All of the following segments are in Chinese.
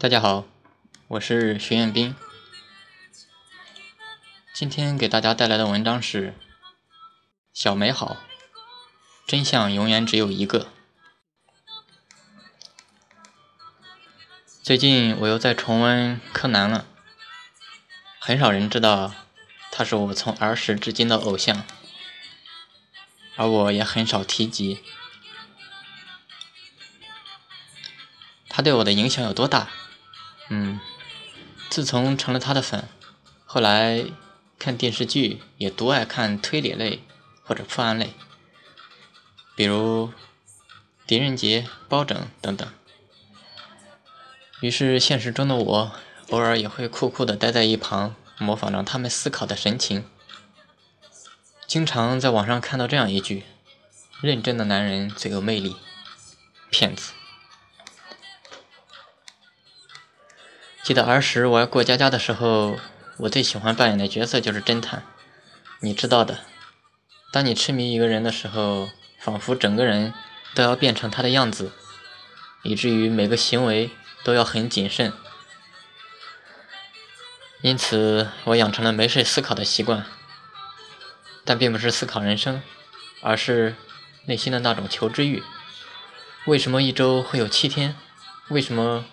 大家好，我是徐彦斌。今天给大家带来的文章是《小美好》，真相永远只有一个。最近我又在重温柯南了，很少人知道他是我从儿时至今的偶像，而我也很少提及他对我的影响有多大。嗯，自从成了他的粉，后来看电视剧也独爱看推理类或者破案类，比如《狄仁杰》《包拯》等等。于是现实中的我，偶尔也会酷酷的待在一旁，模仿着他们思考的神情。经常在网上看到这样一句：“认真的男人最有魅力。”骗子。记得儿时玩过家家的时候，我最喜欢扮演的角色就是侦探。你知道的，当你痴迷一个人的时候，仿佛整个人都要变成他的样子，以至于每个行为都要很谨慎。因此，我养成了没事思考的习惯，但并不是思考人生，而是内心的那种求知欲。为什么一周会有七天？为什么？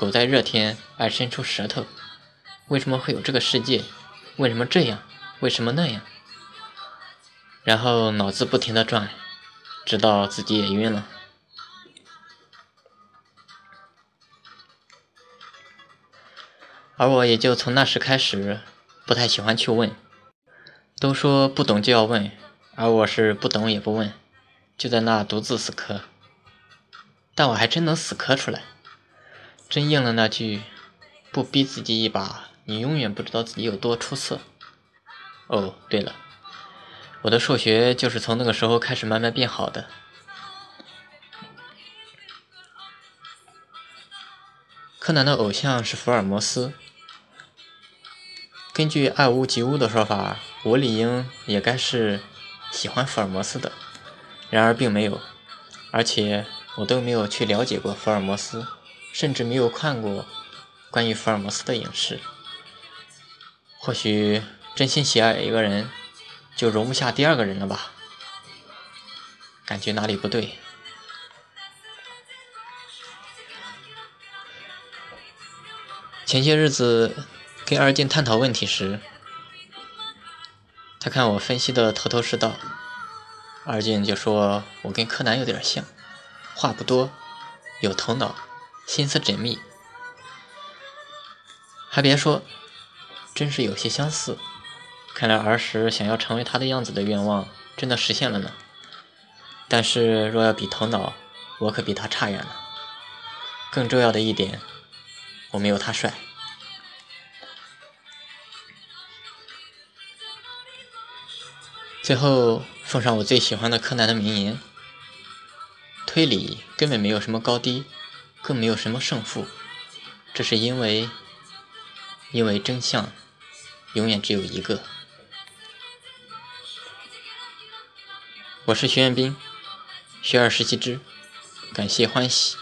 狗在热天爱伸出舌头，为什么会有这个世界？为什么这样？为什么那样？然后脑子不停的转，直到自己也晕了。而我也就从那时开始，不太喜欢去问。都说不懂就要问，而我是不懂也不问，就在那独自死磕。但我还真能死磕出来。真应了那句“不逼自己一把，你永远不知道自己有多出色。”哦，对了，我的数学就是从那个时候开始慢慢变好的。柯南的偶像是福尔摩斯，根据爱屋及乌的说法，我理应也该是喜欢福尔摩斯的，然而并没有，而且我都没有去了解过福尔摩斯。甚至没有看过关于福尔摩斯的影视。或许真心喜爱一个人，就容不下第二个人了吧？感觉哪里不对。前些日子跟二静探讨问题时，他看我分析的头头是道，二静就说我跟柯南有点像，话不多，有头脑。心思缜密，还别说，真是有些相似。看来儿时想要成为他的样子的愿望真的实现了呢。但是若要比头脑，我可比他差远了。更重要的一点，我没有他帅。最后奉上我最喜欢的柯南的名言：推理根本没有什么高低。更没有什么胜负，这是因为，因为真相永远只有一个。我是徐彦斌，学而时习之，感谢欢喜。